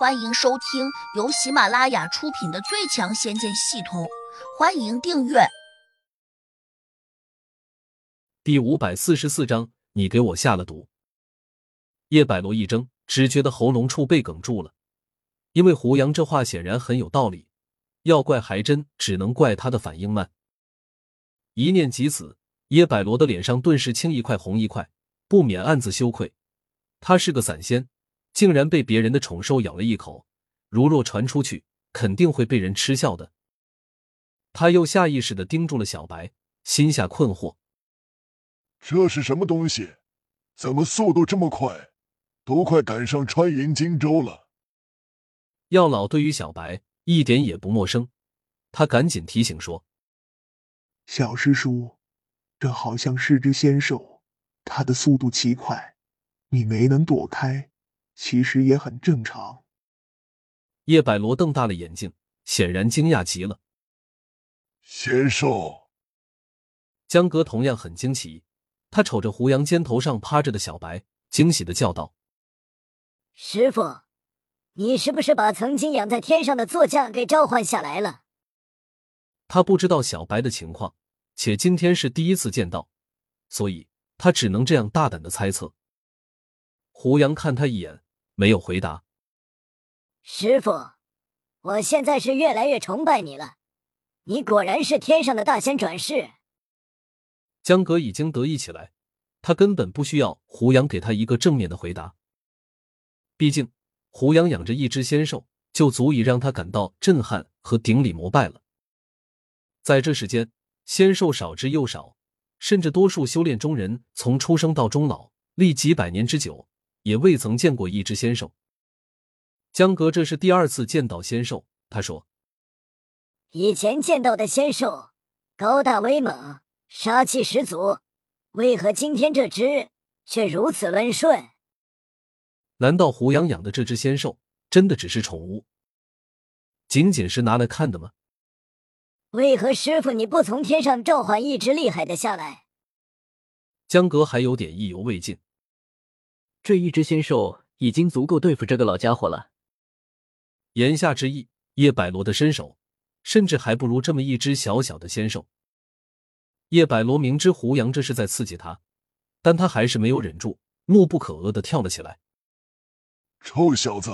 欢迎收听由喜马拉雅出品的《最强仙剑系统》，欢迎订阅。第五百四十四章，你给我下了毒。叶百罗一怔，只觉得喉咙处被哽住了，因为胡杨这话显然很有道理。要怪还真只能怪他的反应慢。一念及此，叶百罗的脸上顿时青一块红一块，不免暗自羞愧。他是个散仙。竟然被别人的宠兽咬了一口，如若传出去，肯定会被人嗤笑的。他又下意识的盯住了小白，心下困惑：这是什么东西？怎么速度这么快？都快赶上穿云荆州了。药老对于小白一点也不陌生，他赶紧提醒说：“小师叔，这好像是只仙兽，它的速度奇快，你没能躲开。”其实也很正常。叶百罗瞪大了眼睛，显然惊讶极了。仙兽，江哥同样很惊奇，他瞅着胡杨肩头上趴着的小白，惊喜的叫道：“师傅，你是不是把曾经养在天上的座驾给召唤下来了？”他不知道小白的情况，且今天是第一次见到，所以他只能这样大胆的猜测。胡杨看他一眼。没有回答。师傅，我现在是越来越崇拜你了，你果然是天上的大仙转世。江格已经得意起来，他根本不需要胡杨给他一个正面的回答。毕竟胡杨养着一只仙兽，就足以让他感到震撼和顶礼膜拜了。在这世间，仙兽少之又少，甚至多数修炼中人从出生到终老，历几百年之久。也未曾见过一只仙兽。江格这是第二次见到仙兽，他说：“以前见到的仙兽高大威猛，杀气十足，为何今天这只却如此温顺？难道胡杨养的这只仙兽真的只是宠物，仅仅是拿来看的吗？为何师傅你不从天上召唤一只厉害的下来？”江格还有点意犹未尽。这一只仙兽已经足够对付这个老家伙了。言下之意，叶百罗的身手甚至还不如这么一只小小的仙兽。叶百罗明知胡杨这是在刺激他，但他还是没有忍住，怒不可遏的跳了起来：“臭小子，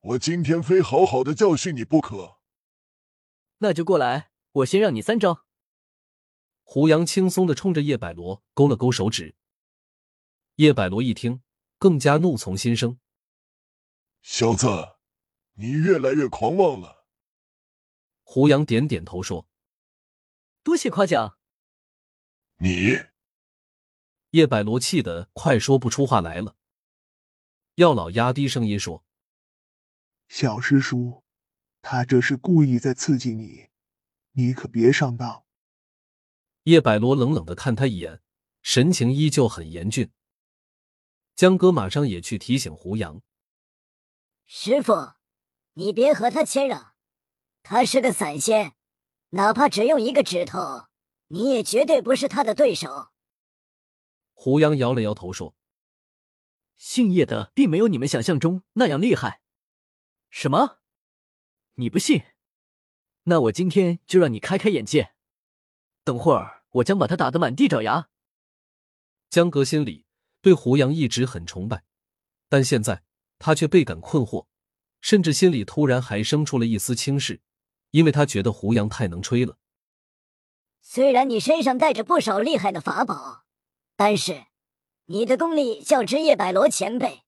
我今天非好好的教训你不可！”那就过来，我先让你三招。胡杨轻松的冲着叶百罗勾了勾手指。叶百罗一听。更加怒从心生，小子，你越来越狂妄了。胡杨点点头说：“多谢夸奖。”你，叶百罗气得快说不出话来了。药老压低声音说：“小师叔，他这是故意在刺激你，你可别上当。”叶百罗冷冷的看他一眼，神情依旧很严峻。江哥马上也去提醒胡杨：“师傅，你别和他谦让，他是个散仙，哪怕只用一个指头，你也绝对不是他的对手。”胡杨摇了摇头说：“姓叶的并没有你们想象中那样厉害。”“什么？你不信？那我今天就让你开开眼界。等会儿我将把他打得满地找牙。”江哥心里。对胡杨一直很崇拜，但现在他却倍感困惑，甚至心里突然还生出了一丝轻视，因为他觉得胡杨太能吹了。虽然你身上带着不少厉害的法宝，但是你的功力较之叶百罗前辈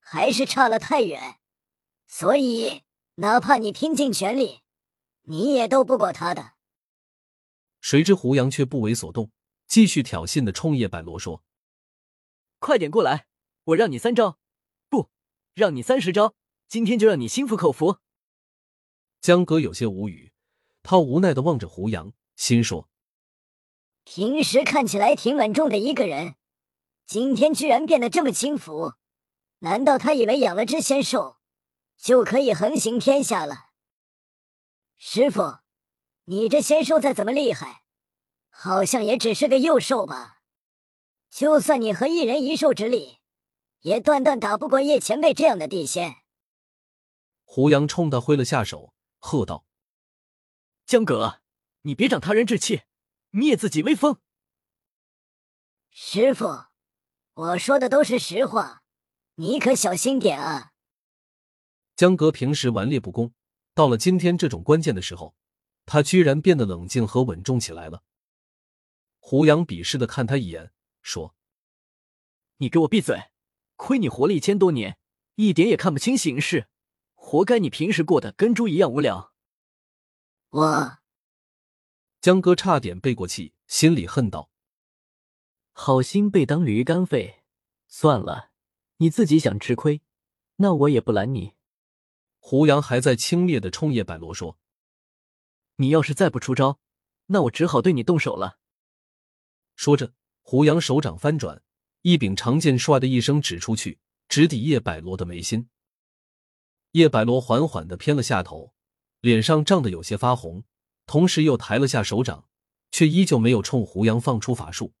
还是差了太远，所以哪怕你拼尽全力，你也斗不过他的。谁知胡杨却不为所动，继续挑衅的冲叶百罗说。快点过来！我让你三招，不，让你三十招。今天就让你心服口服。江哥有些无语，他无奈的望着胡杨，心说：平时看起来挺稳重的一个人，今天居然变得这么轻浮。难道他以为养了只仙兽就可以横行天下了？师傅，你这仙兽再怎么厉害，好像也只是个幼兽吧？就算你和一人一兽之力，也断断打不过叶前辈这样的地仙。胡杨冲他挥了下手，喝道：“江哥，你别长他人志气，灭自己威风！”师傅，我说的都是实话，你可小心点啊！江哥平时顽劣不公，到了今天这种关键的时候，他居然变得冷静和稳重起来了。胡杨鄙视的看他一眼，说：“你给我闭嘴！亏你活了一千多年，一点也看不清形势，活该你平时过得跟猪一样无聊。”我江哥差点背过气，心里恨道：“好心被当驴肝肺，算了，你自己想吃亏，那我也不拦你。”胡杨还在轻蔑的冲叶百罗说：“你要是再不出招，那我只好对你动手了。”说着，胡杨手掌翻转，一柄长剑唰的一声指出去，直抵叶百罗的眉心。叶百罗缓缓的偏了下头，脸上涨得有些发红，同时又抬了下手掌，却依旧没有冲胡杨放出法术。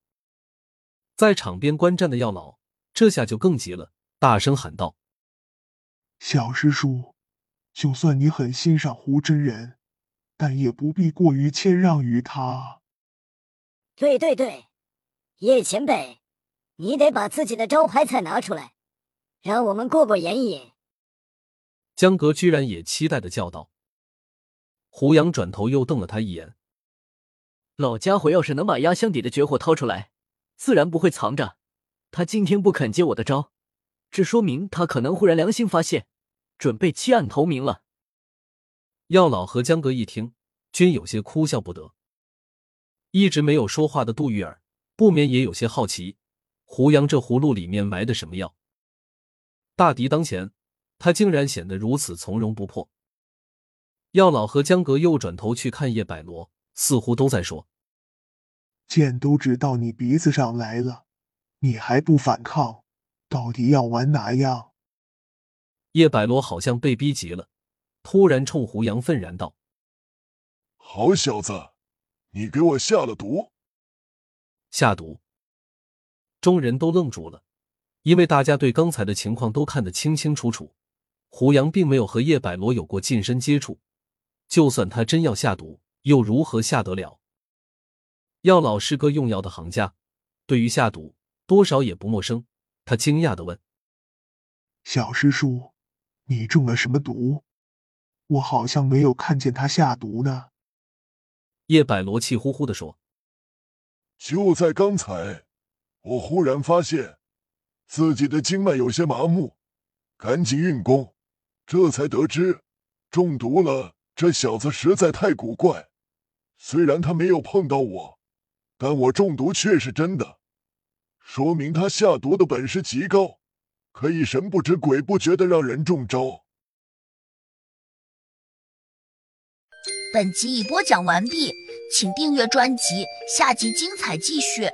在场边观战的药老这下就更急了，大声喊道：“小师叔！”就算你很欣赏胡真人，但也不必过于谦让于他。对对对，叶前辈，你得把自己的招牌菜拿出来，让我们过过眼瘾。江格居然也期待的叫道。胡杨转头又瞪了他一眼。老家伙要是能把压箱底的绝活掏出来，自然不会藏着。他今天不肯接我的招，这说明他可能忽然良心发现。准备弃暗投明了。药老和江哥一听，均有些哭笑不得。一直没有说话的杜玉儿不免也有些好奇，胡杨这葫芦里面埋的什么药？大敌当前，他竟然显得如此从容不迫。药老和江阁又转头去看叶百罗，似乎都在说：“剑都指到你鼻子上来了，你还不反抗？到底要玩哪样？”叶百罗好像被逼急了，突然冲胡杨愤然道：“好小子，你给我下了毒！”下毒！众人都愣住了，因为大家对刚才的情况都看得清清楚楚。胡杨并没有和叶百罗有过近身接触，就算他真要下毒，又如何下得了？药老是个用药的行家，对于下毒多少也不陌生。他惊讶的问：“小师叔。”你中了什么毒？我好像没有看见他下毒呢。叶百罗气呼呼的说：“就在刚才，我忽然发现自己的经脉有些麻木，赶紧运功，这才得知中毒了。这小子实在太古怪，虽然他没有碰到我，但我中毒却是真的，说明他下毒的本事极高。”可以神不知鬼不觉的让人中招。本集已播讲完毕，请订阅专辑，下集精彩继续。